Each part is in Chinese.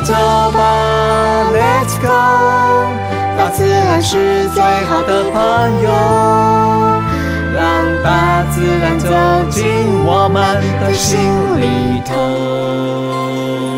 走吧，，Let's go！大自然是最好的朋友，让大自然走进我们的心里头。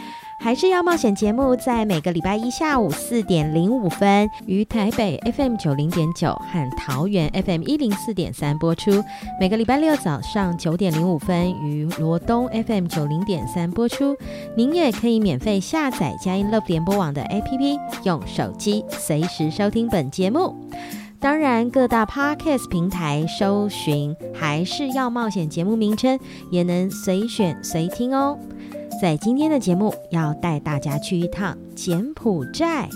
还是要冒险节目，在每个礼拜一下午四点零五分于台北 FM 九零点九和桃园 FM 一零四点三播出；每个礼拜六早上九点零五分于罗东 FM 九零点三播出。您也可以免费下载佳音乐联播网的 APP，用手机随时收听本节目。当然，各大 Podcast 平台搜寻还是要冒险节目名称，也能随选随听哦。在今天的节目，要带大家去一趟柬埔寨。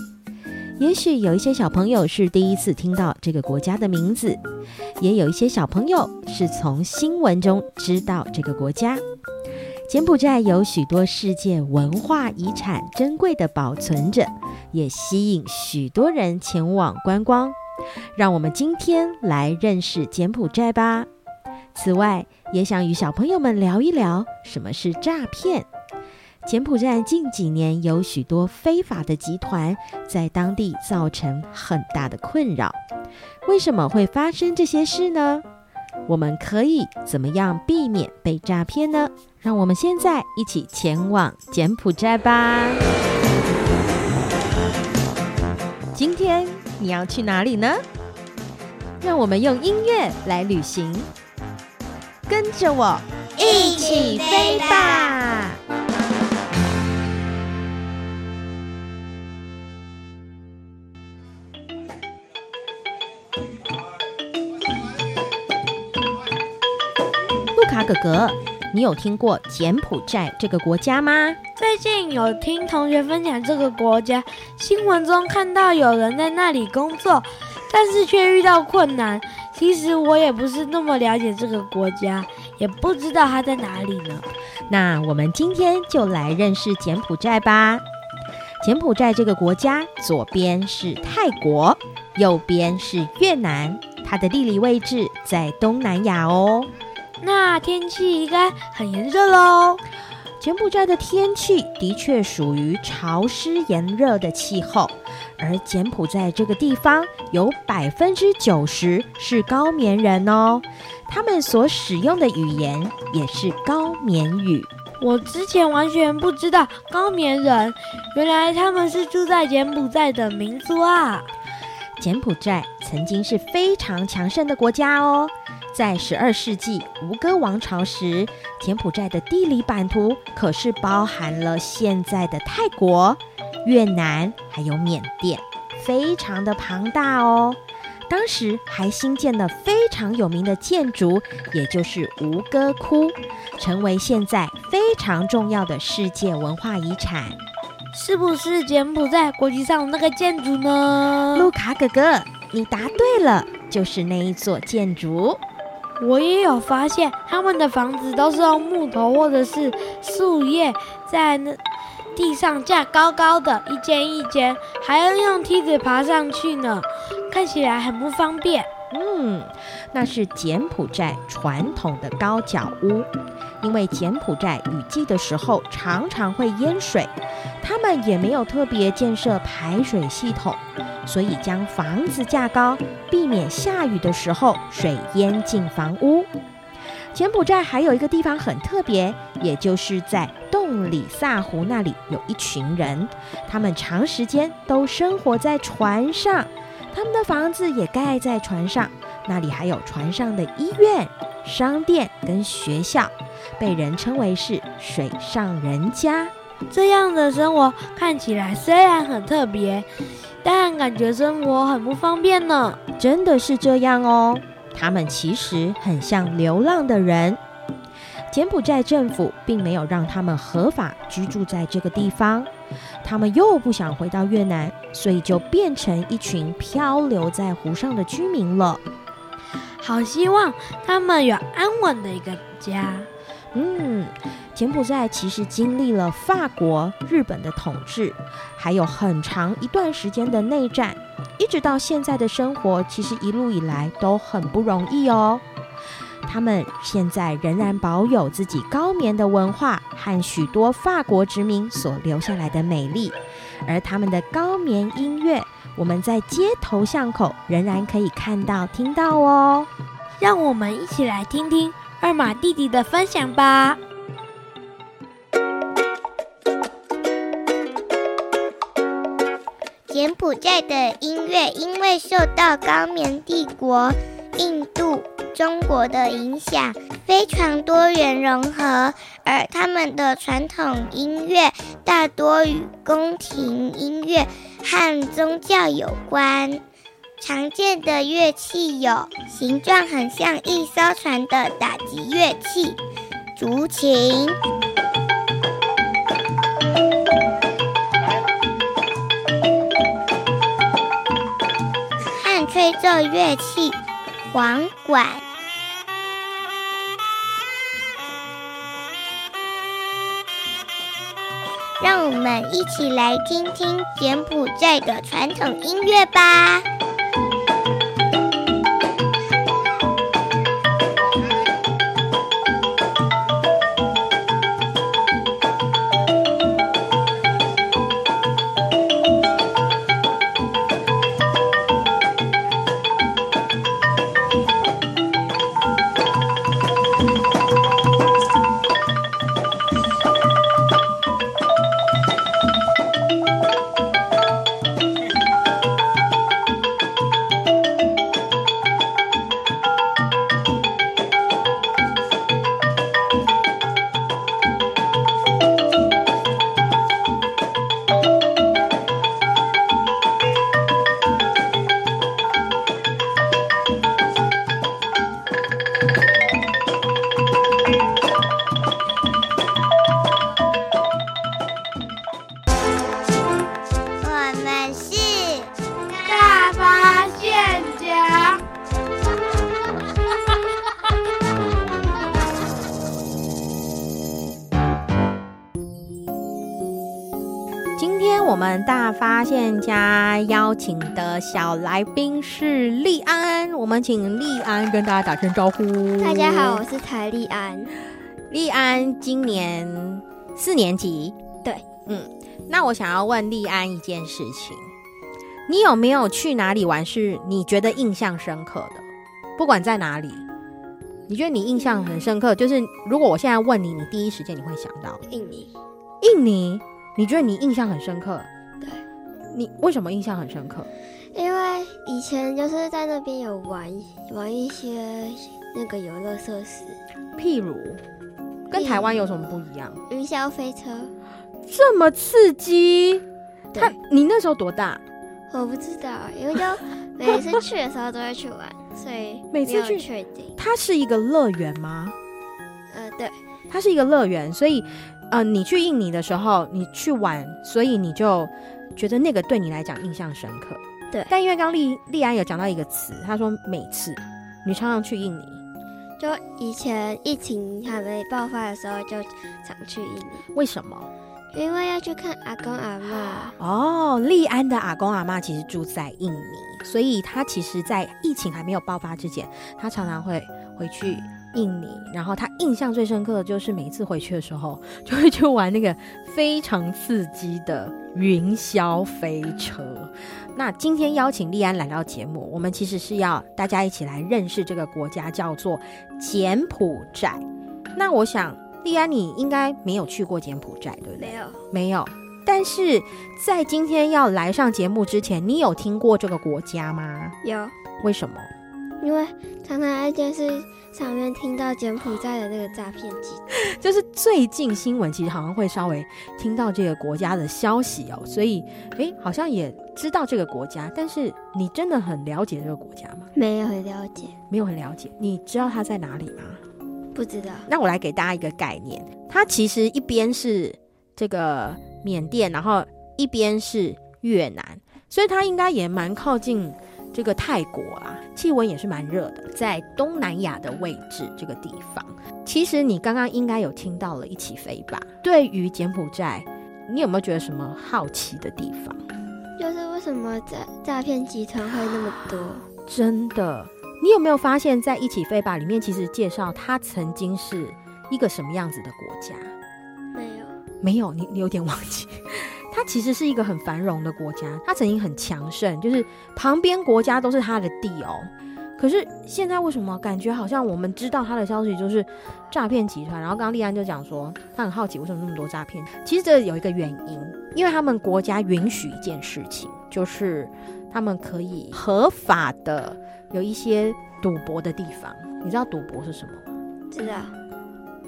也许有一些小朋友是第一次听到这个国家的名字，也有一些小朋友是从新闻中知道这个国家。柬埔寨有许多世界文化遗产珍贵的保存着，也吸引许多人前往观光。让我们今天来认识柬埔寨吧。此外，也想与小朋友们聊一聊什么是诈骗。柬埔寨近几年有许多非法的集团在当地造成很大的困扰。为什么会发生这些事呢？我们可以怎么样避免被诈骗呢？让我们现在一起前往柬埔寨吧。今天你要去哪里呢？让我们用音乐来旅行，跟着我一起飞吧！哥哥，你有听过柬埔寨这个国家吗？最近有听同学分享这个国家，新闻中看到有人在那里工作，但是却遇到困难。其实我也不是那么了解这个国家，也不知道它在哪里呢。那我们今天就来认识柬埔寨吧。柬埔寨这个国家，左边是泰国，右边是越南，它的地理位置在东南亚哦。那天气应该很炎热喽。柬埔寨的天气的确属于潮湿炎热的气候，而柬埔寨这个地方有百分之九十是高棉人哦，他们所使用的语言也是高棉语。我之前完全不知道高棉人，原来他们是住在柬埔寨的民族啊！柬埔寨曾经是非常强盛的国家哦。在十二世纪吴哥王朝时，柬埔寨的地理版图可是包含了现在的泰国、越南还有缅甸，非常的庞大哦。当时还新建了非常有名的建筑，也就是吴哥窟，成为现在非常重要的世界文化遗产。是不是柬埔寨国际上的那个建筑呢？路卡哥哥，你答对了，就是那一座建筑。我也有发现，他们的房子都是用木头或者是树叶在那地上架高高的，一间一间，还要用梯子爬上去呢，看起来很不方便。嗯，那是柬埔寨传统的高脚屋，因为柬埔寨雨季的时候常常会淹水，他们也没有特别建设排水系统。所以将房子架高，避免下雨的时候水淹进房屋。柬埔寨还有一个地方很特别，也就是在洞里萨湖那里有一群人，他们长时间都生活在船上，他们的房子也盖在船上，那里还有船上的医院、商店跟学校，被人称为是水上人家。这样的生活看起来虽然很特别。但感觉生活很不方便呢，真的是这样哦。他们其实很像流浪的人，柬埔寨政府并没有让他们合法居住在这个地方，他们又不想回到越南，所以就变成一群漂流在湖上的居民了。好希望他们有安稳的一个家。嗯。柬埔寨其实经历了法国、日本的统治，还有很长一段时间的内战，一直到现在的生活，其实一路以来都很不容易哦。他们现在仍然保有自己高棉的文化和许多法国殖民所留下来的美丽，而他们的高棉音乐，我们在街头巷口仍然可以看到、听到哦。让我们一起来听听二马弟弟的分享吧。柬埔寨的音乐因为受到高棉帝国、印度、中国的影响，非常多元融合，而他们的传统音乐大多与宫廷音乐和宗教有关。常见的乐器有形状很像一艘船的打击乐器——竹琴。吹奏乐器，簧管。让我们一起来听听柬埔寨的传统音乐吧。们大发现家邀请的小来宾是利安，我们请利安跟大家打声招呼。大家好，我是台利安。利安今年四年级，对，嗯，那我想要问利安一件事情，你有没有去哪里玩是你觉得印象深刻的？不管在哪里，你觉得你印象很深刻，就是如果我现在问你，你第一时间你会想到印尼。印尼。你觉得你印象很深刻？对，你为什么印象很深刻？因为以前就是在那边有玩玩一些那个游乐设施，譬如跟台湾有什么不一样？云霄飞车，这么刺激。他你那时候多大？我不知道，因为就 每次去的时候都会去玩，所以每次去确定。它是一个乐园吗？呃，对，它是一个乐园，所以。呃，你去印尼的时候，你去玩，所以你就觉得那个对你来讲印象深刻。对，但因为刚丽丽安有讲到一个词，他说每次你常常去印尼，就以前疫情还没爆发的时候，就常去印尼。为什么？因为要去看阿公阿妈。哦，利安的阿公阿妈其实住在印尼，所以他其实在疫情还没有爆发之前，他常常会回去。印尼，然后他印象最深刻的就是每一次回去的时候，就会去玩那个非常刺激的云霄飞车。那今天邀请利安来到节目，我们其实是要大家一起来认识这个国家，叫做柬埔寨。那我想，利安你应该没有去过柬埔寨，对不对？没有，没有。但是在今天要来上节目之前，你有听过这个国家吗？有。为什么？因为常常在电视上面听到柬埔寨的那个诈骗集团，就是最近新闻其实好像会稍微听到这个国家的消息哦，所以诶，好像也知道这个国家，但是你真的很了解这个国家吗？没有很了解，没有很了解。你知道它在哪里吗？不知道。那我来给大家一个概念，它其实一边是这个缅甸，然后一边是越南，所以它应该也蛮靠近。这个泰国啊，气温也是蛮热的，在东南亚的位置这个地方。其实你刚刚应该有听到了一起飞吧？对于柬埔寨，你有没有觉得什么好奇的地方？就是为什么诈诈骗集团会那么多？真的，你有没有发现，在一起飞吧里面，其实介绍它曾经是一个什么样子的国家？没有，没有，你你有点忘记。它其实是一个很繁荣的国家，它曾经很强盛，就是旁边国家都是它的地哦。可是现在为什么感觉好像我们知道他的消息就是诈骗集团？然后刚刚立安就讲说，他很好奇为什么那么多诈骗。其实这有一个原因，因为他们国家允许一件事情，就是他们可以合法的有一些赌博的地方。你知道赌博是什么吗？知道，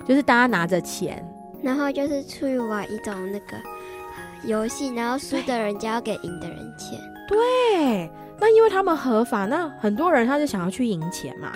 就是大家拿着钱，然后就是出去玩一种那个。游戏，然后输的人就要给赢的人钱。对，那因为他们合法，那很多人他就想要去赢钱嘛。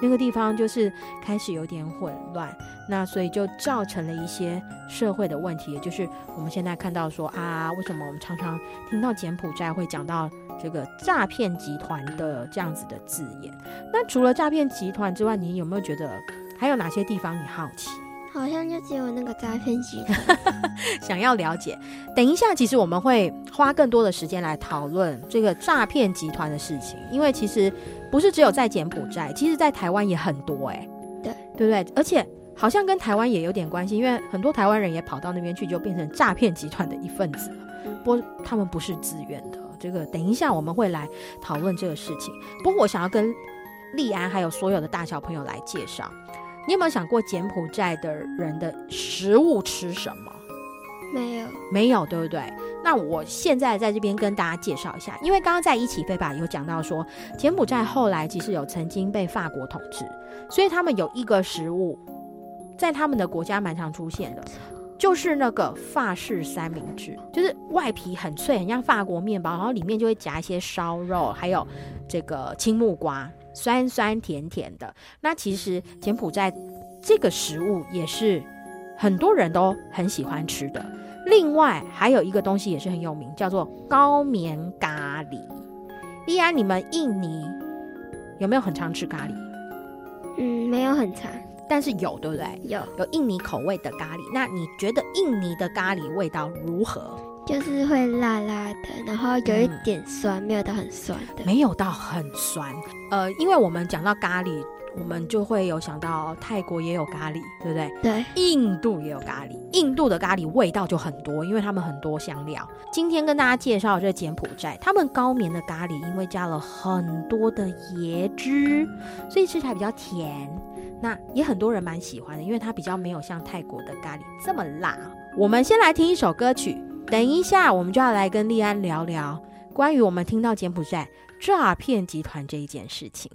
那个地方就是开始有点混乱，那所以就造成了一些社会的问题，也就是我们现在看到说啊，为什么我们常常听到柬埔寨会讲到这个诈骗集团的这样子的字眼？那除了诈骗集团之外，你有没有觉得还有哪些地方你好奇？好像就只有那个诈骗集团 想要了解。等一下，其实我们会花更多的时间来讨论这个诈骗集团的事情，因为其实不是只有在柬埔寨，其实在台湾也很多哎、欸，对对不对？而且好像跟台湾也有点关系，因为很多台湾人也跑到那边去，就变成诈骗集团的一份子了。不过他们不是自愿的，这个等一下我们会来讨论这个事情。不过我想要跟利安还有所有的大小朋友来介绍。你有没有想过柬埔寨的人的食物吃什么？没有，没有，对不对？那我现在在这边跟大家介绍一下，因为刚刚在一起飞吧有讲到说，柬埔寨后来其实有曾经被法国统治，所以他们有一个食物在他们的国家蛮常出现的，就是那个法式三明治，就是外皮很脆，很像法国面包，然后里面就会夹一些烧肉，还有这个青木瓜。酸酸甜甜的，那其实柬埔寨这个食物也是很多人都很喜欢吃的。另外还有一个东西也是很有名，叫做高棉咖喱。依安，你们印尼有没有很常吃咖喱？嗯，没有很常，但是有，对不对？有，有印尼口味的咖喱。那你觉得印尼的咖喱味道如何？就是会辣辣的，然后有一点酸，嗯、没有到很酸的。没有到很酸。呃，因为我们讲到咖喱，我们就会有想到泰国也有咖喱，对不对？对。印度也有咖喱，印度的咖喱味道就很多，因为他们很多香料。今天跟大家介绍这柬埔寨，他们高棉的咖喱，因为加了很多的椰汁，所以吃起来比较甜。那也很多人蛮喜欢的，因为它比较没有像泰国的咖喱这么辣。我们先来听一首歌曲。等一下，我们就要来跟丽安聊聊关于我们听到柬埔寨诈骗集团这一件事情。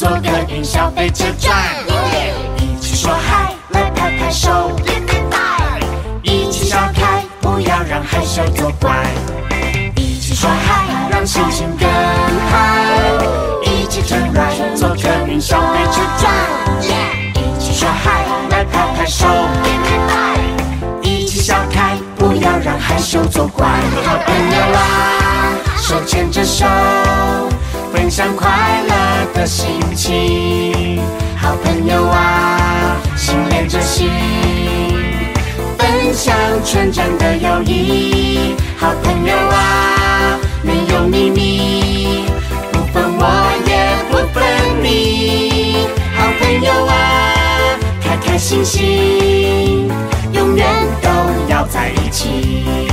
做个云霄飞车转，一起说嗨，来拍拍手，给点爱，一起笑开，不要让害羞作怪，一起说嗨，让心情更嗨，一起转，做个云霄飞车转，一起说嗨，来拍拍手，给点爱，一起笑开，不要让害羞作怪，好朋友啊，手牵着手。分享快乐的心情。好朋友啊心连着心分享纯真的友谊。好朋友啊没有秘密不分我也不分你。好朋友啊开开心心永远都要在一起。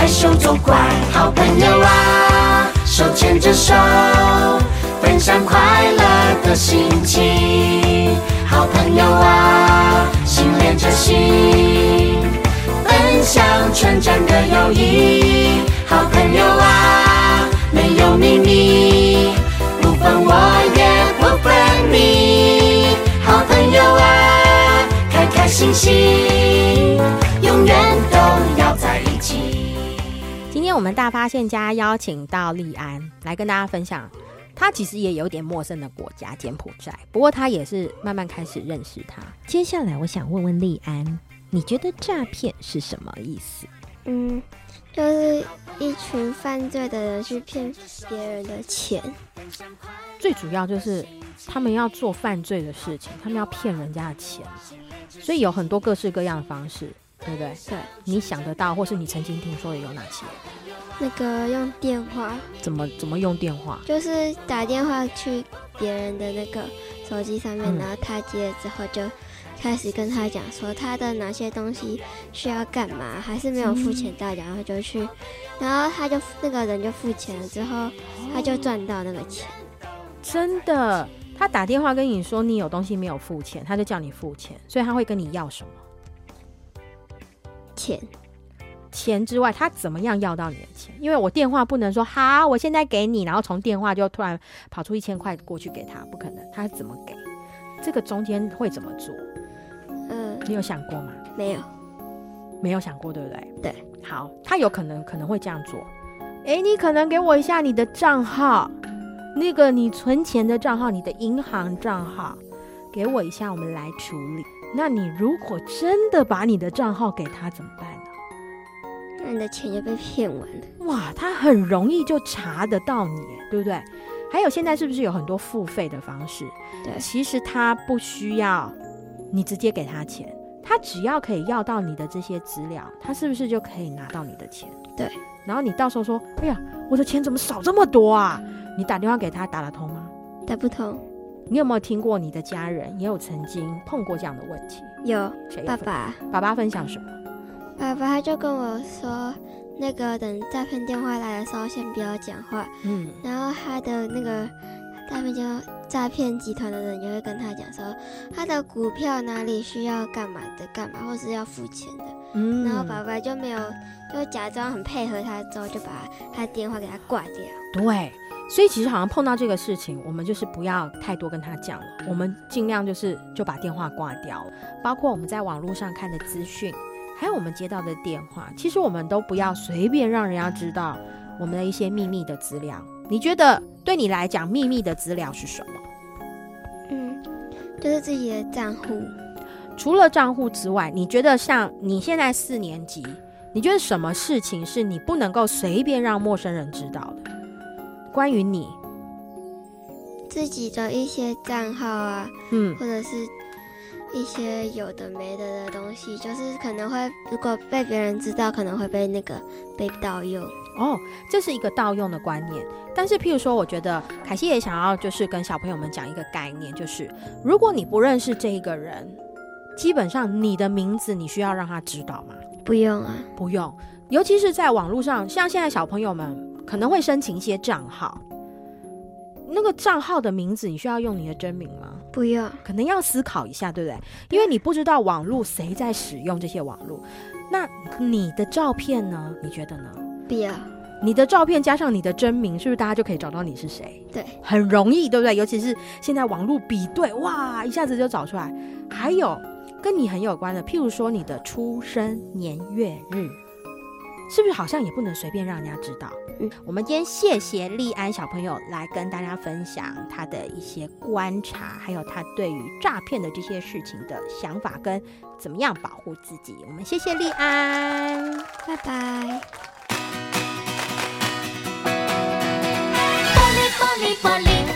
害手作怪，好朋友啊，手牵着手，分享快乐的心情，好朋友啊，心连着心，分享纯真的友谊，好朋友啊，没有秘密，不分我也不分你，好朋友啊，开开心心，永远都要在一起。大发现家邀请到利安来跟大家分享，他其实也有点陌生的国家柬埔寨，不过他也是慢慢开始认识他。接下来，我想问问利安，你觉得诈骗是什么意思？嗯，就是一群犯罪的人去骗别人的钱，最主要就是他们要做犯罪的事情，他们要骗人家的钱，所以有很多各式各样的方式，对不对？对，你想得到或是你曾经听说的有哪些？那个用电话，怎么怎么用电话？就是打电话去别人的那个手机上面，嗯、然后他接了之后就开始跟他讲说他的哪些东西需要干嘛，还是没有付钱到，嗯、然后就去，然后他就那个人就付钱了之后，他就赚到那个钱。真的，他打电话跟你说你有东西没有付钱，他就叫你付钱，所以他会跟你要什么？钱。钱之外，他怎么样要到你的钱？因为我电话不能说好，我现在给你，然后从电话就突然跑出一千块过去给他，不可能。他怎么给？这个中间会怎么做？嗯，你有想过吗？没有，没有想过，对不对？对。好，他有可能可能会这样做。诶，你可能给我一下你的账号，那个你存钱的账号，你的银行账号，给我一下，我们来处理。那你如果真的把你的账号给他怎么办呢？那你的钱就被骗完了。哇，他很容易就查得到你，对不对？还有现在是不是有很多付费的方式？对，其实他不需要你直接给他钱，他只要可以要到你的这些资料，他是不是就可以拿到你的钱？对。然后你到时候说：“哎呀，我的钱怎么少这么多啊？”你打电话给他打得通吗？打不通。你有没有听过你的家人也有曾经碰过这样的问题？有。爸爸。爸爸分享什么？爸爸他就跟我说，那个等诈骗电话来的时候，先不要讲话。嗯，然后他的那个诈骗就诈骗集团的人就会跟他讲说，他的股票哪里需要干嘛的干嘛，或是要付钱的。嗯，然后爸爸就没有，就假装很配合他，之后就把他电话给他挂掉。对，所以其实好像碰到这个事情，我们就是不要太多跟他讲了，我们尽量就是就把电话挂掉。包括我们在网络上看的资讯，还有我们接到的电话，其实我们都不要随便让人家知道我们的一些秘密的资料。你觉得对你来讲，秘密的资料是什么？嗯，就是自己的账户。除了账户之外，你觉得像你现在四年级，你觉得什么事情是你不能够随便让陌生人知道的？关于你自己的一些账号啊，嗯，或者是一些有的没的的东西，就是可能会如果被别人知道，可能会被那个被盗用。哦，这是一个盗用的观念。但是，譬如说，我觉得凯西也想要就是跟小朋友们讲一个概念，就是如果你不认识这一个人。基本上，你的名字你需要让他知道吗？不用啊，不用。尤其是在网络上，像现在小朋友们可能会申请一些账号，那个账号的名字你需要用你的真名吗？不要，可能要思考一下，对不对？因为你不知道网络谁在使用这些网络。那你的照片呢？你觉得呢？不要。你的照片加上你的真名，是不是大家就可以找到你是谁？对，很容易，对不对？尤其是现在网络比对，哇，一下子就找出来。还有。跟你很有关的，譬如说你的出生年月日，是不是好像也不能随便让人家知道？嗯，我们今天谢谢立安小朋友来跟大家分享他的一些观察，还有他对于诈骗的这些事情的想法跟怎么样保护自己。我们谢谢立安，拜拜。玻璃玻璃玻璃，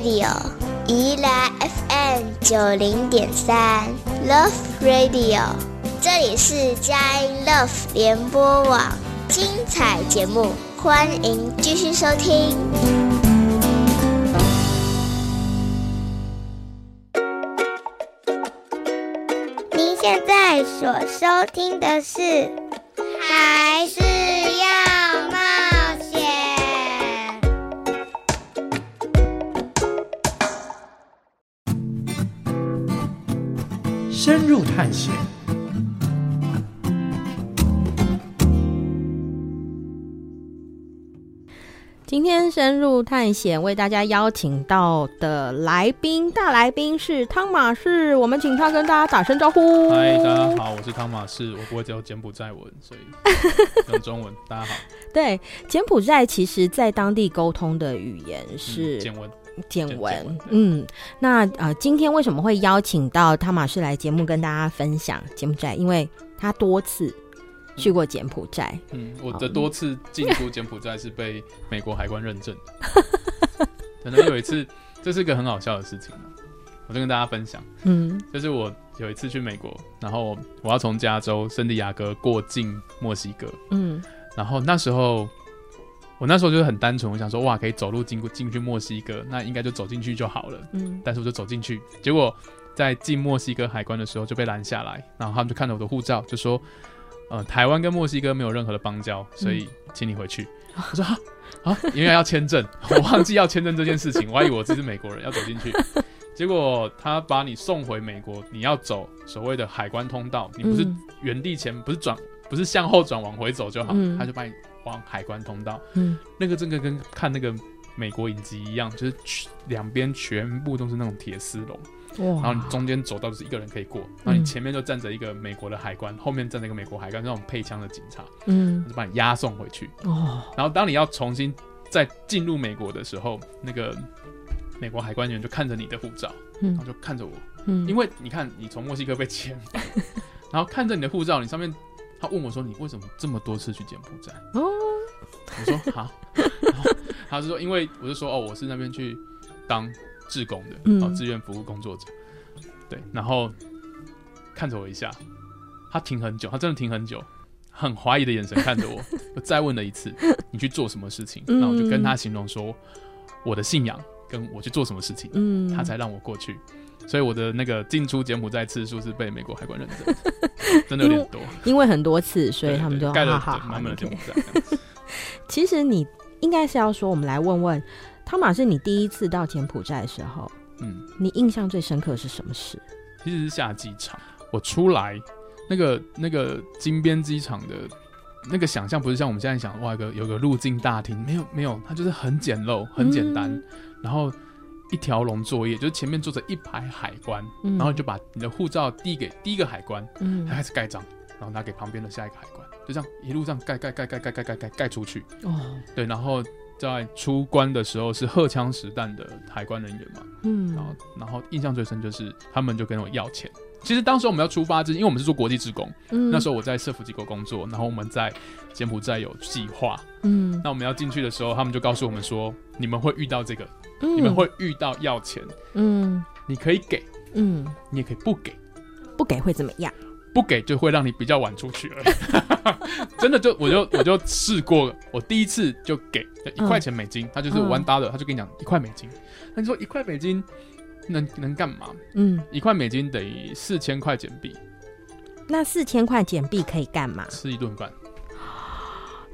Radio，宜兰 FM 九零点三 Love Radio，这里是佳音 Love 联播网，精彩节目，欢迎继续收听。您现在所收听的是《探险。今天深入探险，为大家邀请到的来宾，大来宾是汤马士，我们请他跟大家打声招呼。嗨，大家好，我是汤马士，我不会教柬埔寨文，所以用中文。大家好，对，柬埔寨其实在当地沟通的语言是柬文，柬文。嗯，那呃，今天为什么会邀请到汤马士来节目跟大家分享柬埔寨？因为他多次。去过柬埔寨，嗯，我的多次进出柬埔寨是被美国海关认证。可能有一次，这是一个很好笑的事情，我就跟大家分享。嗯，就是我有一次去美国，然后我要从加州圣地亚哥过境墨西哥。嗯，然后那时候我那时候就是很单纯，我想说哇，可以走路经过进去墨西哥，那应该就走进去就好了。嗯，但是我就走进去，结果在进墨西哥海关的时候就被拦下来，然后他们就看了我的护照，就说。呃，台湾跟墨西哥没有任何的邦交，所以请你回去。嗯、我说啊啊，因为要签证，我忘记要签证这件事情，我还以为我自己是美国人要走进去，结果他把你送回美国，你要走所谓的海关通道，你不是原地前，不是转，不是向后转往回走就好，嗯、他就把你往海关通道。嗯，那个真的跟看那个美国影集一样，就是两边全部都是那种铁丝笼。然后你中间走道就是一个人可以过，然后你前面就站着一个美国的海关，嗯、后面站着一个美国海关那种配枪的警察，嗯，就把你押送回去。哦，然后当你要重新再进入美国的时候，那个美国海关员就看着你的护照，嗯、然后就看着我，嗯，因为你看你从墨西哥被遣返，然后看着你的护照，你上面他问我说，你为什么这么多次去柬埔寨？哦，我说好，他是说因为我就说哦，我是那边去当。志工的，嗯、哦，志愿服务工作者，对，然后看着我一下，他停很久，他真的停很久，很怀疑的眼神看着我，我再问了一次，你去做什么事情？然后我就跟他形容说我的信仰跟我去做什么事情，嗯，他才让我过去，所以我的那个进出柬埔寨次数是被美国海关认证，真的有点多。因，因为很多次，所以他们就盖了满满的柬埔寨。其实你应该是要说，我们来问问。汤马是，你第一次到柬埔寨的时候，嗯，你印象最深刻的是什么事？其实是下机场，我出来那个那个金边机场的那个想象，不是像我们现在想，哇，有个有个入境大厅，没有没有，它就是很简陋、很简单，嗯、然后一条龙作业，就是前面坐着一排海关，嗯、然后就把你的护照递给第一个海关，嗯，他开始盖章，然后拿给旁边的下一个海关，就这样一路上盖盖盖盖盖盖盖盖盖出去，哦，对，然后。在出关的时候是荷枪实弹的海关人员嘛，嗯，然后然后印象最深就是他们就跟我要钱。其实当时我们要出发之前，因为我们是做国际职工，嗯，那时候我在社福机构工作，然后我们在柬埔寨有计划，嗯，那我们要进去的时候，他们就告诉我们说，你们会遇到这个，嗯，你们会遇到要钱，嗯，你可以给，嗯，你也可以不给，不给会怎么样？不给就会让你比较晚出去而已，真的就我就我就试过，我第一次就给一块钱美金，他就是 one dollar，他就跟你讲一块美金，那你说一块美金能能干嘛？嗯，一块美金等于四千块钱币，那四千块钱币可以干嘛？吃一顿饭，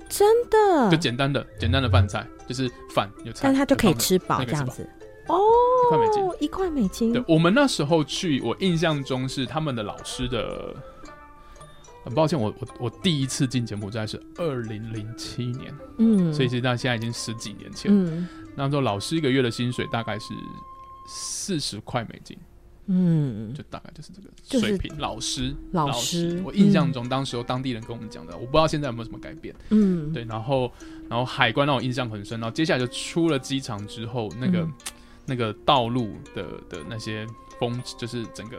真的？就简单的简单的饭菜，就是饭有菜，但他就可以吃饱这样子。哦，一块美金，一块美金。对，我们那时候去，我印象中是他们的老师的。很抱歉，我我我第一次进柬埔寨是二零零七年，嗯，所以其实到现在已经十几年前。嗯，那时候老师一个月的薪水大概是四十块美金，嗯，就大概就是这个水平。老师，老师，我印象中当时候当地人跟我们讲的，我不知道现在有没有什么改变。嗯，对，然后然后海关让我印象很深，然后接下来就出了机场之后，那个。那个道路的的那些风，就是整个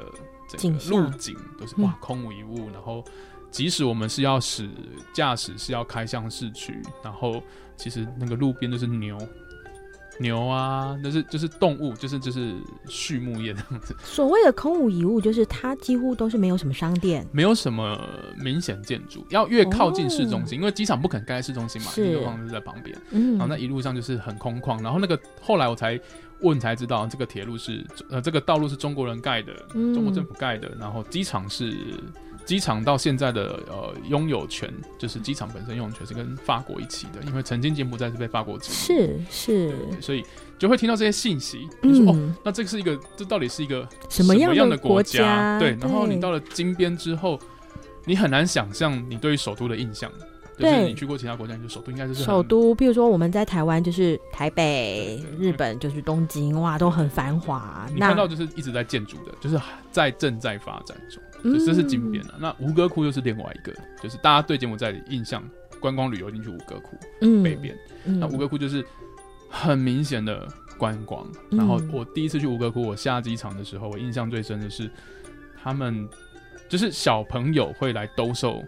整个路景都是哇空无一物。然后，即使我们是要使驾驶是要开向市区，然后其实那个路边就是牛牛啊，那是就是动物，就是就是畜牧业这样子。所谓的空无一物，就是它几乎都是没有什么商店，没有什么明显建筑。要越靠近市中心，因为机场不肯盖在市中心嘛，一个房子在旁边。嗯，然后那一路上就是很空旷。然后那个后来我才。问才知道，这个铁路是呃，这个道路是中国人盖的，嗯、中国政府盖的。然后机场是机场到现在的呃拥有权，就是机场本身拥有权是跟法国一起的，因为曾经柬埔寨是被法国殖民。是是，所以就会听到这些信息。你说、嗯、哦，那这个是一个，这到底是一个什么样的国家？国家对，然后你到了金边之后，你很难想象你对于首都的印象。就是你去过其他国家，你就首都应该就是首都。比如说我们在台湾就是台北，日本就是东京，哇，都很繁华。你看到就是一直在建筑的，就是在正在发展中，就这是金边了。那吴哥窟又是另外一个，就是大家对柬埔寨的印象，观光旅游进去吴哥窟，嗯，北边。那吴哥窟就是很明显的观光。然后我第一次去吴哥窟，我下机场的时候，我印象最深的是他们就是小朋友会来兜售。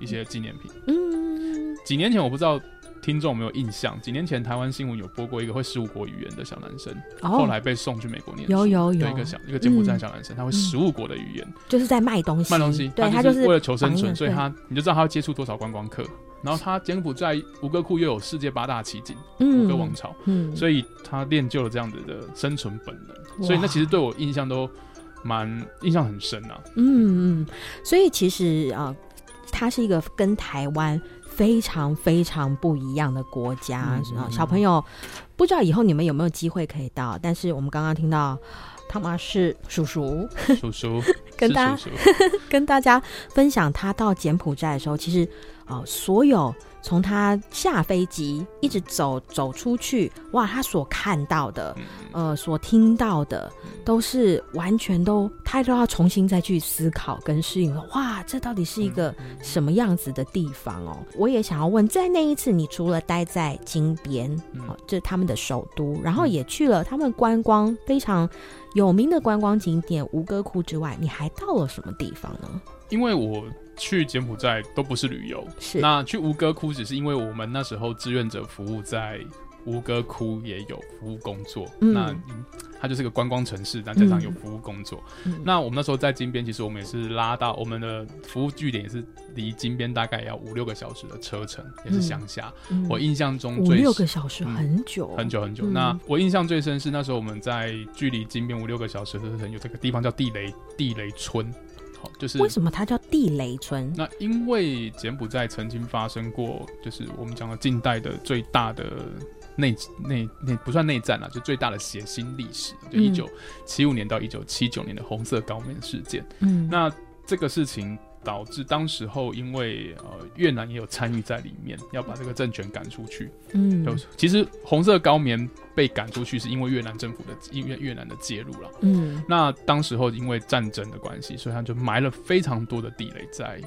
一些纪念品。嗯，几年前我不知道听众有没有印象，几年前台湾新闻有播过一个会十五国语言的小男生，哦、后来被送去美国念书。有有有，一个小一个柬埔寨小男生，嗯、他会十五国的语言，就是在卖东西。卖东西，对他就是为了求生存，所以他你就知道他要接触多少观光客。然后他柬埔寨吴哥窟又有世界八大奇景，吴哥、嗯、王朝，嗯，所以他练就了这样子的生存本能。所以那其实对我印象都蛮印象很深啊。嗯嗯，所以其实啊。呃它是一个跟台湾非常非常不一样的国家。小朋友，不知道以后你们有没有机会可以到？但是我们刚刚听到汤玛士叔叔，叔叔 跟大家 跟大家分享他到柬埔寨的时候，其实啊、呃，所有。从他下飞机一直走走出去，哇，他所看到的，呃，所听到的，都是完全都他都要重新再去思考跟适应了。哇，这到底是一个什么样子的地方哦？我也想要问，在那一次，你除了待在金边，哦，这是他们的首都，然后也去了他们观光非常有名的观光景点吴哥窟之外，你还到了什么地方呢？因为我。去柬埔寨都不是旅游，是那去吴哥窟只是因为我们那时候志愿者服务在吴哥窟也有服务工作，嗯、那它就是个观光城市，但加上有服务工作。嗯、那我们那时候在金边，其实我们也是拉到我们的服务据点，也是离金边大概要五六个小时的车程，也是乡下。嗯、我印象中最五六个小时很久、嗯、很久很久。嗯、那我印象最深是那时候我们在距离金边五六个小时的车程，有这个地方叫地雷地雷村。就是为什么它叫地雷村？那因为柬埔寨曾经发生过，就是我们讲的近代的最大的内内内不算内战了，就最大的血腥历史，就一九七五年到一九七九年的红色高棉事件。嗯，那这个事情。导致当时候，因为呃越南也有参与在里面，要把这个政权赶出去。嗯，其实红色高棉被赶出去是因为越南政府的，因为越南的介入了。嗯，那当时候因为战争的关系，所以他就埋了非常多的地雷在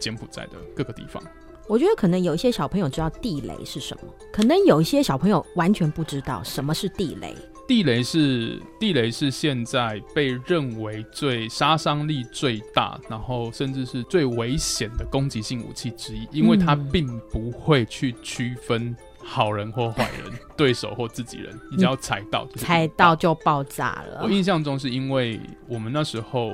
柬埔寨的各个地方。我觉得可能有一些小朋友知道地雷是什么，可能有一些小朋友完全不知道什么是地雷。地雷是地雷是现在被认为最杀伤力最大，然后甚至是最危险的攻击性武器之一，因为它并不会去区分好人或坏人、对手或自己人，你只要踩到，踩到就爆炸了。我印象中是因为我们那时候。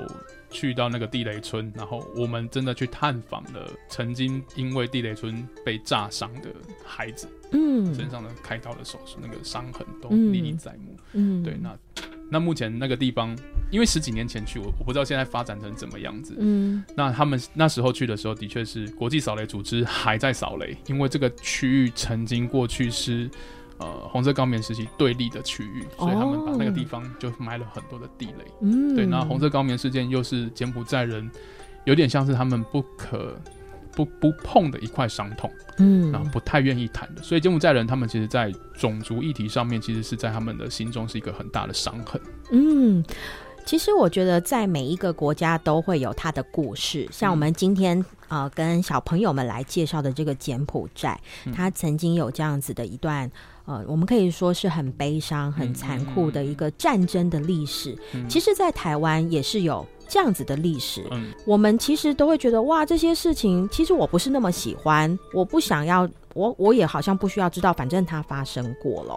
去到那个地雷村，然后我们真的去探访了曾经因为地雷村被炸伤的孩子，嗯，身上的开刀的手术，那个伤痕都历历在目，嗯，对，那那目前那个地方，因为十几年前去，我我不知道现在发展成怎么样子，嗯，那他们那时候去的时候，的确是国际扫雷组织还在扫雷，因为这个区域曾经过去是。呃，红色高棉时期对立的区域，所以他们把那个地方就埋了很多的地雷。嗯，对。那红色高棉事件又是柬埔寨人有点像是他们不可不不碰的一块伤痛，嗯，然后不太愿意谈的。所以柬埔寨人他们其实，在种族议题上面，其实是在他们的心中是一个很大的伤痕。嗯。其实我觉得，在每一个国家都会有它的故事。像我们今天呃跟小朋友们来介绍的这个柬埔寨，它曾经有这样子的一段呃，我们可以说是很悲伤、很残酷的一个战争的历史。其实，在台湾也是有这样子的历史。我们其实都会觉得，哇，这些事情其实我不是那么喜欢，我不想要。我我也好像不需要知道，反正它发生过了。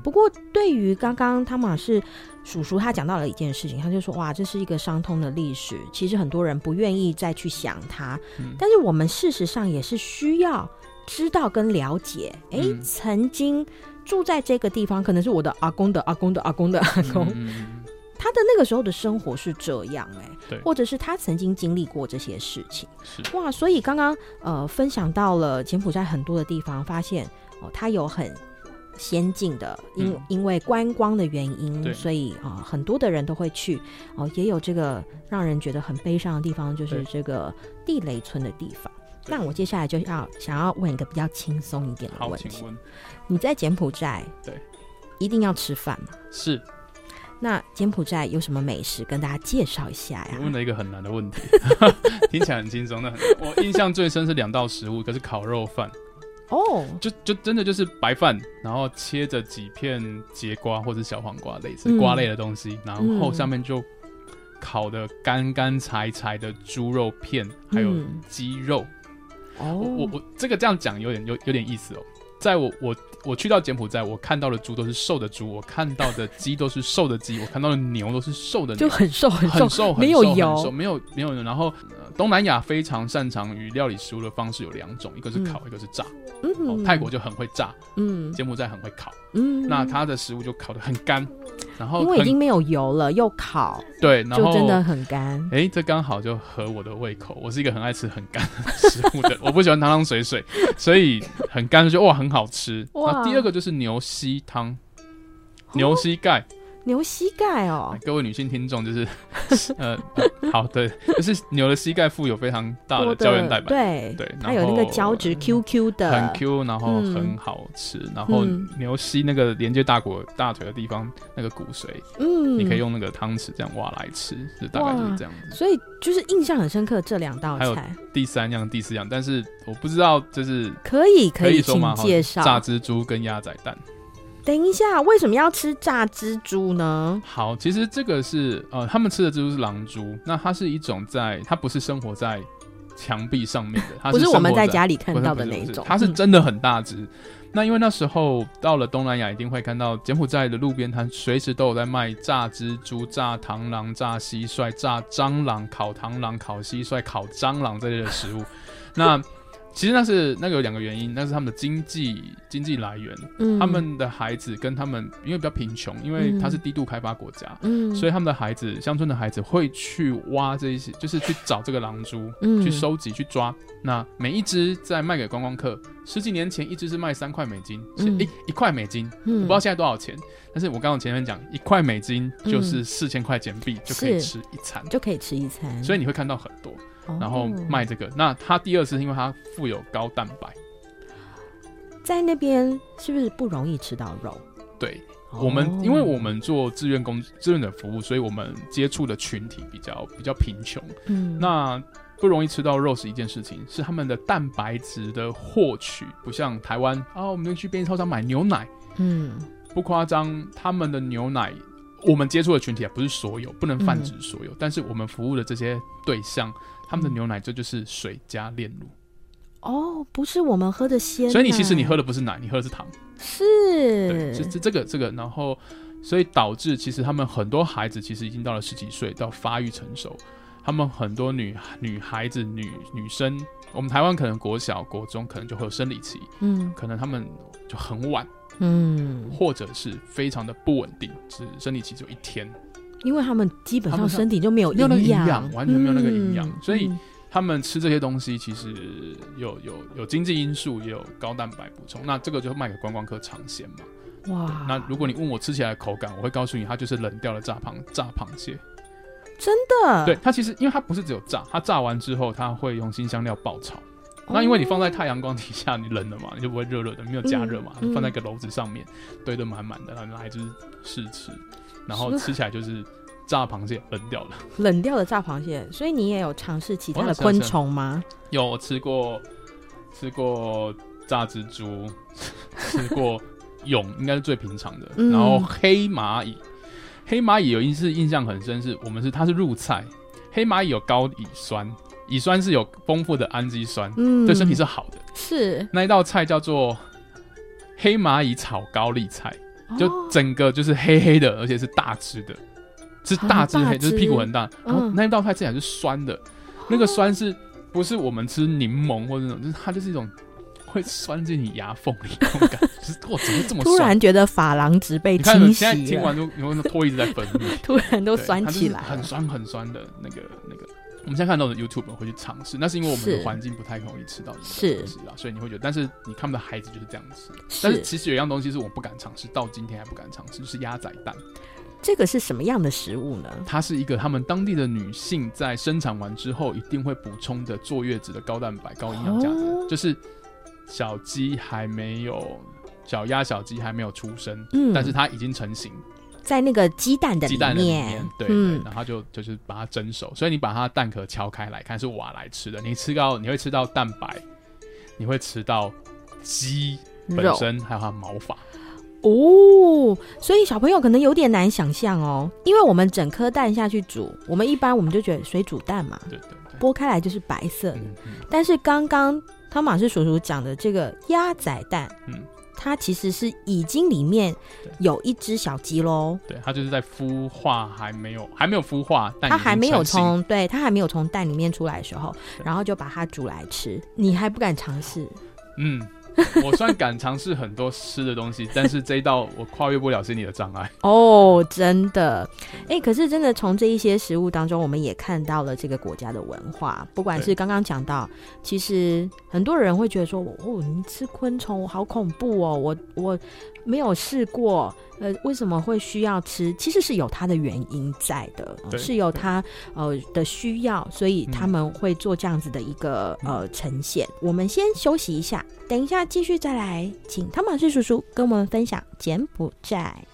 不过对于刚刚汤马士叔叔他讲到了一件事情，他就说：“哇，这是一个伤痛的历史。其实很多人不愿意再去想它，嗯、但是我们事实上也是需要知道跟了解。哎、嗯，曾经住在这个地方，可能是我的阿公的阿公的阿公的阿公。他的那个时候的生活是这样哎、或者是他曾经经历过这些事情，是。哇，所以刚刚呃分享到了柬埔寨很多的地方，发现哦，他有很先进的，因、嗯、因为观光的原因，对。所以啊、呃、很多的人都会去哦，也有这个让人觉得很悲伤的地方，就是这个地雷村的地方。对那我接下来就要想要问一个比较轻松一点的问题，请问你在柬埔寨对一定要吃饭吗？是。那柬埔寨有什么美食跟大家介绍一下呀？问了一个很难的问题，听起来很轻松，那我印象最深是两道食物，一个是烤肉饭，哦，oh. 就就真的就是白饭，然后切着几片节瓜或者小黄瓜类似瓜类的东西，嗯、然后上面就烤的干干柴柴的猪肉片，还有鸡肉。我我我这个这样讲有点有有点意思哦。在我我我去到柬埔寨，我看到的猪都是瘦的猪，我看到的鸡都是瘦的鸡，我看到的牛都是瘦的牛，就很瘦很瘦，很瘦，没有油，没有没有。然后、呃、东南亚非常擅长于料理食物的方式有两种，一个是烤，嗯、一个是炸。嗯、哦，泰国就很会炸，嗯，柬埔寨很会烤，嗯，那它的食物就烤得很干，然后因为已经没有油了，又烤，对，然后就真的很干。哎、欸，这刚好就合我的胃口。我是一个很爱吃很干的食物的，我不喜欢汤汤水水，所以很干就哇很好吃。哇，第二个就是牛膝汤，牛膝盖。哦牛膝盖哦，各位女性听众就是，呃，呃，好，对，就是牛的膝盖富有非常大的胶原蛋白，对对，它有那个胶质 Q Q 的，很 Q，然后很好吃，嗯、然后牛膝那个连接大骨大腿的地方那个骨髓，嗯，你可以用那个汤匙这样挖来吃，就大概就是这样子。所以就是印象很深刻这两道菜，第三样、第四样，但是我不知道就是可以可以说吗？请介绍。炸蜘蛛跟鸭仔蛋。等一下，为什么要吃炸蜘蛛呢？好，其实这个是呃，他们吃的蜘蛛是狼蛛，那它是一种在，它不是生活在墙壁上面的，它是，不是我们在家里看到的那一种，它是真的很大只。嗯、那因为那时候到了东南亚，一定会看到柬埔寨的路边摊，随时都有在卖炸蜘蛛、炸螳螂、炸蟋蟀、炸蟑螂、烤螳螂、烤蟋蟀、烤蟑螂这类的食物。那其实那是那个有两个原因，那是他们的经济经济来源。嗯，他们的孩子跟他们因为比较贫穷，因为他是低度开发国家，嗯，所以他们的孩子乡村的孩子会去挖这一些，就是去找这个狼蛛，嗯，去收集去抓。那每一只在卖给观光客。十几年前一只是卖三块美金，是、一一块美金，嗯，我不知道现在多少钱。但是我刚刚前面讲一块美金就是四千块钱币就可以吃一餐，就可以吃一餐。所以你会看到很多。然后卖这个，哦、那它第二次是因为它富有高蛋白，在那边是不是不容易吃到肉？对，哦、我们因为我们做志愿工志愿者服务，所以我们接触的群体比较比较贫穷，嗯，那不容易吃到肉是一件事情，是他们的蛋白质的获取不像台湾啊，我们去便利超商买牛奶，嗯，不夸张，他们的牛奶。我们接触的群体啊，不是所有，不能泛指所有，嗯、但是我们服务的这些对象，他们的牛奶这就是水加炼乳。哦，不是我们喝的鲜。所以你其实你喝的不是奶，你喝的是糖。是。对，是这这个这个，然后所以导致其实他们很多孩子其实已经到了十几岁，到发育成熟，他们很多女女孩子女女生，我们台湾可能国小国中可能就会有生理期，嗯，可能他们就很晚。嗯，或者是非常的不稳定，只生理期只有一天，因为他们基本上身体就没有营养，完全没有那个营养，嗯、所以他们吃这些东西其实有有有经济因素，也有高蛋白补充。那这个就卖给观光客尝鲜嘛。哇，那如果你问我吃起来的口感，我会告诉你，它就是冷掉的炸螃炸螃蟹，真的。对，它其实因为它不是只有炸，它炸完之后，它会用新香料爆炒。那因为你放在太阳光底下，你冷了嘛，你就不会热热的，没有加热嘛。放在一个篓子上面，堆得满满的，然后拿来就是试吃，然后吃起来就是炸螃蟹冷掉了，冷掉的炸螃蟹。所以你也有尝试其他的昆虫吗？有，我吃过，吃过炸蜘蛛，吃过蛹，应该是最平常的。嗯、然后黑蚂蚁，黑蚂蚁有一次印象很深，是我们是它是入菜，黑蚂蚁有高乙酸。乙酸是有丰富的氨基酸，嗯，对身体是好的。是那一道菜叫做黑蚂蚁炒高丽菜，哦、就整个就是黑黑的，而且是大只的，是大只黑，就是屁股很大。然后那一道菜吃起来是酸的，嗯、那个酸是不是我们吃柠檬或者那种，就是它就是一种会酸进你牙缝里那种感觉。就是我怎么这么酸？突然觉得珐琅质被清洗了。听完就有那唾液一直在分泌，突然都酸起来，很酸很酸的那个。我们现在看到的 YouTube 会去尝试，那是因为我们的环境不太容易吃到这个东西啊，所以你会觉得，但是你看不到孩子就是这样吃。但是其实有一样东西是我不敢尝试，到今天还不敢尝试，就是鸭仔蛋。这个是什么样的食物呢？它是一个他们当地的女性在生产完之后一定会补充的坐月子的高蛋白、高营养价值，哦、就是小鸡还没有小鸭、小鸡还没有出生，嗯，但是它已经成型。在那个鸡蛋的里面，鸡蛋里面对，嗯、对，然后就就是把它蒸熟，所以你把它蛋壳敲开来看是瓦来吃的，你吃到你会吃到蛋白，你会吃到鸡本身还有它的毛发。哦，所以小朋友可能有点难想象哦，因为我们整颗蛋下去煮，我们一般我们就觉得水煮蛋嘛，对对对，剥开来就是白色的，嗯嗯、但是刚刚汤马士叔叔讲的这个鸭仔蛋，嗯。它其实是已经里面有一只小鸡喽，对，它就是在孵化，还没有还没有孵化，它还没有从对，它还没有从蛋里面出来的时候，然后就把它煮来吃，你还不敢尝试？嗯，我算敢尝试很多吃的东西，但是这一道我跨越不了心理的障碍。哦，真的，哎、欸，可是真的从这一些食物当中，我们也看到了这个国家的文化。不管是刚刚讲到，其实很多人会觉得说，哦，你吃昆虫好恐怖哦，我我没有试过，呃，为什么会需要吃？其实是有它的原因在的，呃、是有它呃的需要，所以他们会做这样子的一个、嗯、呃呈现。我们先休息一下，等一下继续再来，请汤马士叔叔跟我们分享柬埔寨。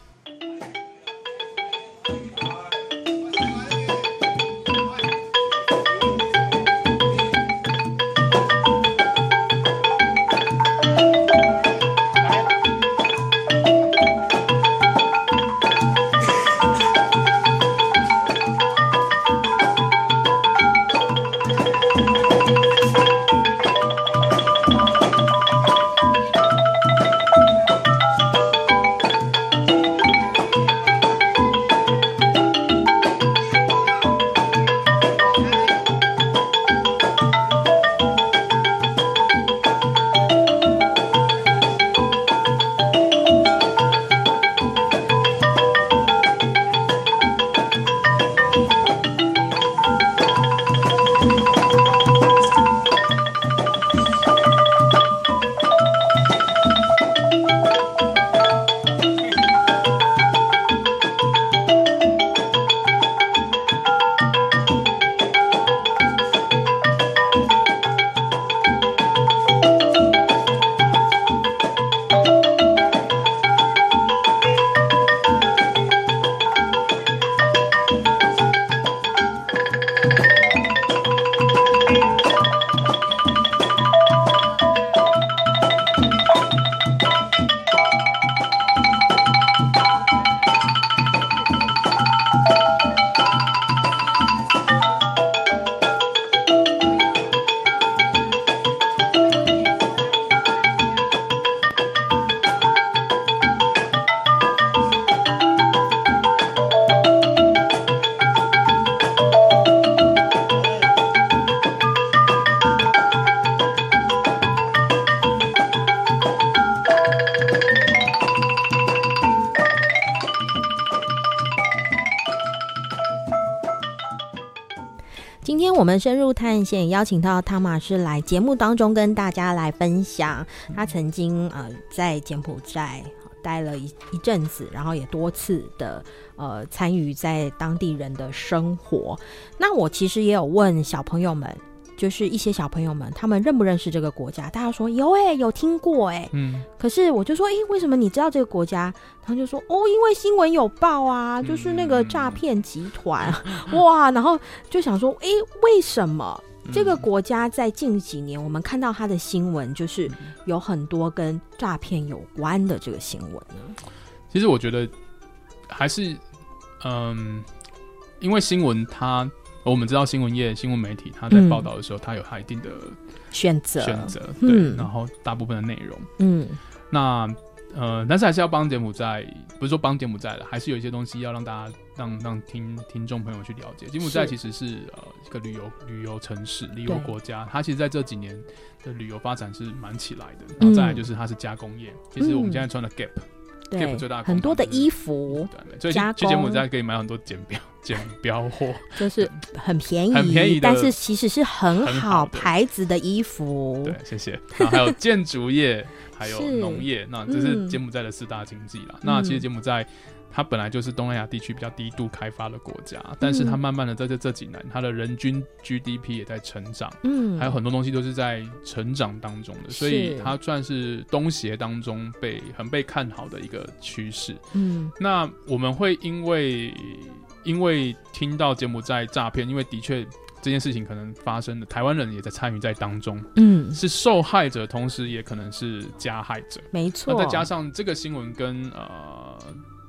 入探险，邀请到汤马士来节目当中跟大家来分享。他曾经呃在柬埔寨待了一一阵子，然后也多次的呃参与在当地人的生活。那我其实也有问小朋友们。就是一些小朋友们，他们认不认识这个国家？大家说有哎、欸，有听过哎、欸。嗯。可是我就说，哎、欸，为什么你知道这个国家？他就说，哦，因为新闻有报啊，就是那个诈骗集团、嗯、哇。然后就想说，哎、欸，为什么这个国家在近几年我们看到它的新闻，就是有很多跟诈骗有关的这个新闻呢？其实我觉得还是，嗯，因为新闻它。我们知道新闻业、新闻媒体，他在报道的时候，他、嗯、有他一定的选择，选择对、嗯，然后大部分的内容，嗯，那呃，但是还是要帮柬埔寨，不是说帮柬埔寨了，还是有一些东西要让大家、让让听听众朋友去了解。柬埔寨其实是呃一个旅游旅游城市、旅游国家，它其实在这几年的旅游发展是蛮起来的。然后再来就是它是加工业，嗯、其实我们现在穿的 Gap。对，很多的衣服，所以去柬埔寨可以买很多剪标剪标货，就是很便宜，很便宜，但是其实是很好牌子的衣服。对，谢谢。然后还有建筑业，还有农业，那这是柬埔寨的四大经济啦、嗯。那其实柬埔寨。它本来就是东南亚地区比较低度开发的国家，但是它慢慢的在这这几年，它的人均 GDP 也在成长，嗯，还有很多东西都是在成长当中的，所以它算是东协当中被很被看好的一个趋势。嗯，那我们会因为因为听到柬埔寨诈骗，因为的确这件事情可能发生的，台湾人也在参与在当中，嗯，是受害者，同时也可能是加害者，没错。那再加上这个新闻跟呃。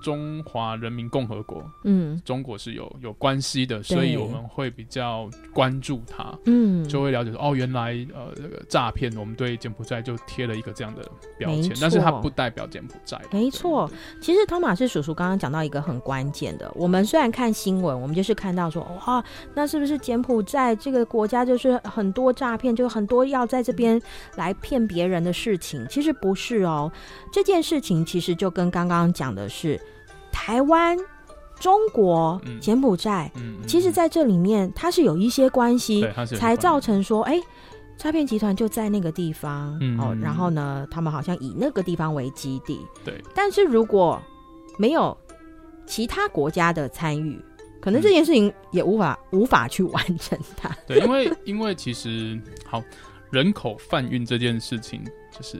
中华人民共和国，嗯，中国是有有关系的，所以我们会比较关注它，嗯，就会了解说，哦，原来呃这个诈骗，我们对柬埔寨就贴了一个这样的标签，但是它不代表柬埔寨。没错，其实托马斯叔叔刚刚讲到一个很关键的，我们虽然看新闻，我们就是看到说，哇，那是不是柬埔寨这个国家就是很多诈骗，就很多要在这边来骗别人的事情？其实不是哦，这件事情其实就跟刚刚讲的是。台湾、中国、嗯、柬埔寨，其实在这里面，它是有一些关系，才造成说，哎，诈骗集团就在那个地方，嗯、哦，然后呢，他们好像以那个地方为基地，对。但是如果没有其他国家的参与，可能这件事情也无法、嗯、无法去完成它。对，因为因为其实好人口贩运这件事情就是。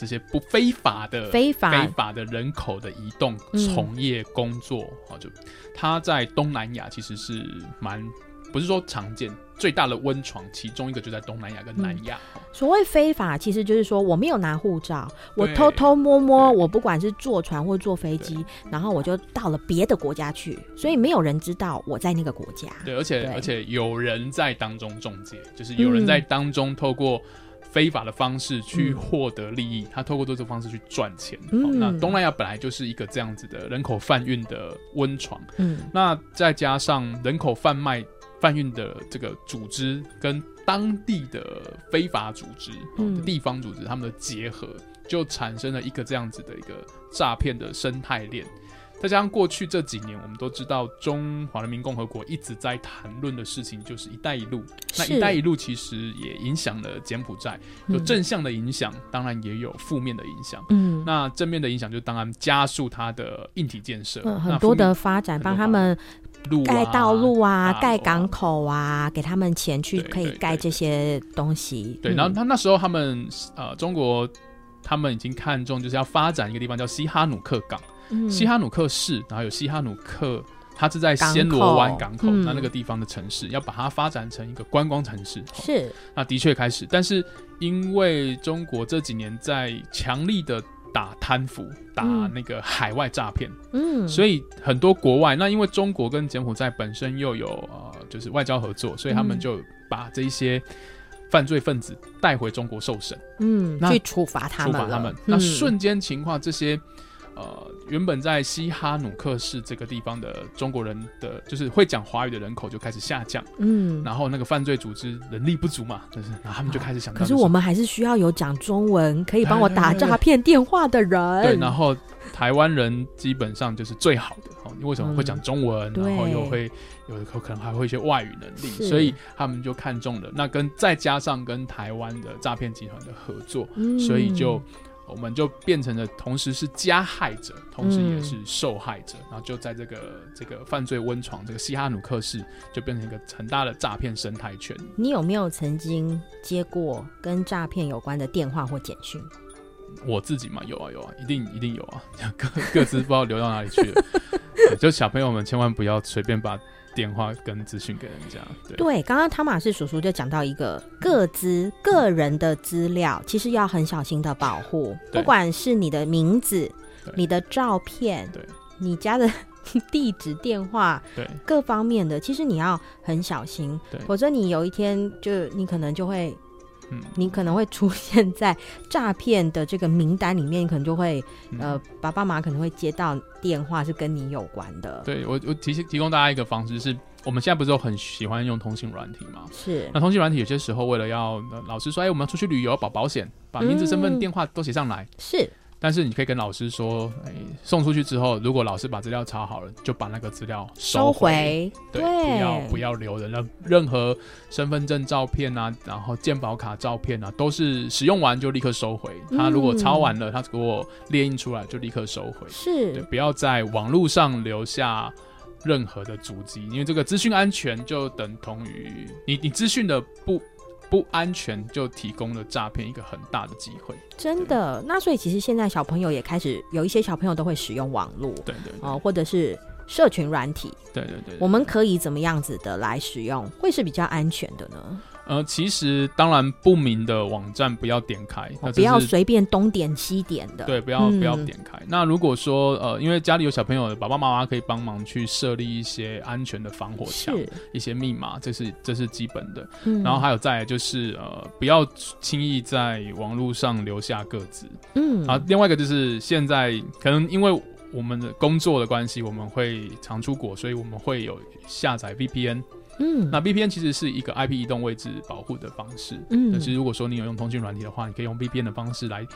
这些不非法的非法非法的人口的移动、从业、工作，啊、嗯，就他在东南亚其实是蛮不是说常见，最大的温床，其中一个就在东南亚跟南亚。嗯、所谓非法，其实就是说我没有拿护照，我偷偷摸摸，我不管是坐船或坐飞机，然后我就到了别的国家去，所以没有人知道我在那个国家。对，而且而且有人在当中中介，就是有人在当中透过。非法的方式去获得利益，嗯、他透过这种方式去赚钱。嗯哦、那东南亚本来就是一个这样子的人口贩运的温床。嗯，那再加上人口贩卖、贩运的这个组织跟当地的非法组织、嗯哦、地方组织他们的结合，就产生了一个这样子的一个诈骗的生态链。再加上过去这几年，我们都知道中华人民共和国一直在谈论的事情就是“一带一路”。那“一带一路”其实也影响了柬埔寨，有正向的影响，当然也有负面的影响。嗯，那正面的影响就当然加速它的硬体建设，很多的发展，帮他们盖道路啊、盖港口啊，给他们钱去可以盖这些东西。对，然后他那时候他们呃，中国他们已经看中就是要发展一个地方叫西哈努克港。西哈努克市，然后有西哈努克，它是在暹罗湾港口，那那个地方的城市，要把它发展成一个观光城市。是，那的确开始，但是因为中国这几年在强力的打贪腐，打那个海外诈骗，嗯，所以很多国外，那因为中国跟柬埔寨本身又有呃，就是外交合作，所以他们就把这一些犯罪分子带回中国受审，嗯，那去处罚他们，处罚他们，那瞬间情况这些。呃，原本在西哈努克市这个地方的中国人的，就是会讲华语的人口就开始下降。嗯，然后那个犯罪组织人力不足嘛，就是，然后他们就开始想到，可是我们还是需要有讲中文可以帮我打诈骗电话的人。对，然后台湾人基本上就是最好的哦，你为什么会讲中文？嗯、然后又会有的可能还会一些外语能力，所以他们就看中了。那跟再加上跟台湾的诈骗集团的合作，嗯、所以就。我们就变成了同时是加害者，同时也是受害者，嗯、然后就在这个这个犯罪温床，这个西哈努克市，就变成一个很大的诈骗生态圈。你有没有曾经接过跟诈骗有关的电话或简讯？我自己嘛，有啊有啊，一定一定有啊，各各自不知道流到哪里去了。就小朋友们千万不要随便把。电话跟资讯给人家，对，刚刚汤马士叔叔就讲到一个各资个人的资料，其实要很小心的保护，不管是你的名字、你的照片、对，你家的 地址、电话，对，各方面的，其实你要很小心，对，否则你有一天就你可能就会。嗯，你可能会出现在诈骗的这个名单里面，可能就会，嗯、呃，爸爸妈妈可能会接到电话是跟你有关的。对，我，我提提供大家一个方式是，我们现在不是都很喜欢用通信软体吗？是。那通信软体有些时候为了要老师说，哎，我们要出去旅游，保保险，把名字、身份、电话都写上来。嗯、是。但是你可以跟老师说，哎，送出去之后，如果老师把资料查好了，就把那个资料收回，对，对，不要不要留人了。任何身份证照片啊，然后健保卡照片啊，都是使用完就立刻收回。他如果抄完了，他给我列印出来就立刻收回。是，对，不要在网络上留下任何的足迹，因为这个资讯安全就等同于你你资讯的不。不安全就提供了诈骗一个很大的机会，真的。那所以其实现在小朋友也开始有一些小朋友都会使用网络，对对哦，或者是社群软体，对对对。我们可以怎么样子的来使用，会是比较安全的呢？呃，其实当然不明的网站不要点开，哦、不要随便东点西点的。对，不要不要点开。嗯、那如果说呃，因为家里有小朋友的爸爸妈妈可以帮忙去设立一些安全的防火墙，一些密码，这是这是基本的。嗯、然后还有再来就是呃，不要轻易在网络上留下个资。嗯，啊，另外一个就是现在可能因为我们的工作的关系，我们会常出国，所以我们会有下载 VPN。嗯，那 VPN 其实是一个 IP 移动位置保护的方式。嗯，但是如果说你有用通讯软体的话，你可以用 VPN 的方式来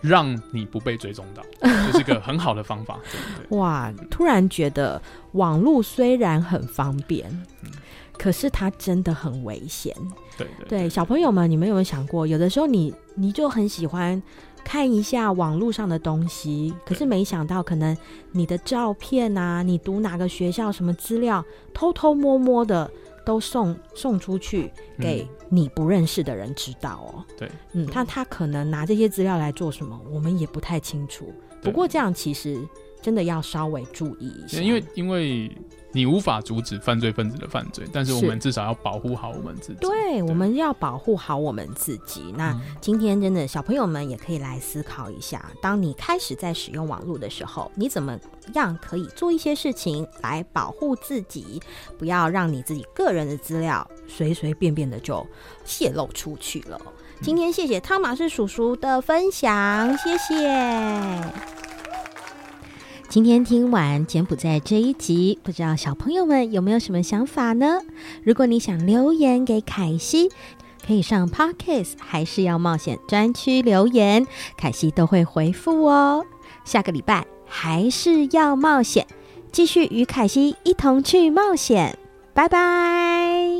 让你不被追踪到，这是个很好的方法。对对对。哇，突然觉得网络虽然很方便，嗯，可是它真的很危险。对对，对，对，小朋友们，你们有没有想过，有的时候你你就很喜欢看一下网络上的东西，可是没想到可能你的照片啊，你读哪个学校什么资料，偷偷摸摸的。都送送出去给你不认识的人知道哦。对，嗯，他他可能拿这些资料来做什么，我们也不太清楚。不过这样其实真的要稍微注意一下，因为因为。你无法阻止犯罪分子的犯罪，但是我们至少要保护好我们自己。对，对，我们要保护好我们自己。那今天真的小朋友们也可以来思考一下，当你开始在使用网络的时候，你怎么样可以做一些事情来保护自己，不要让你自己个人的资料随随便便的就泄露出去了。今天谢谢汤马士叔叔的分享，谢谢。今天听完柬埔寨这一集，不知道小朋友们有没有什么想法呢？如果你想留言给凯西，可以上 Podcast 还是要冒险专区留言，凯西都会回复哦。下个礼拜还是要冒险，继续与凯西一同去冒险，拜拜。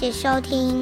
谢收听。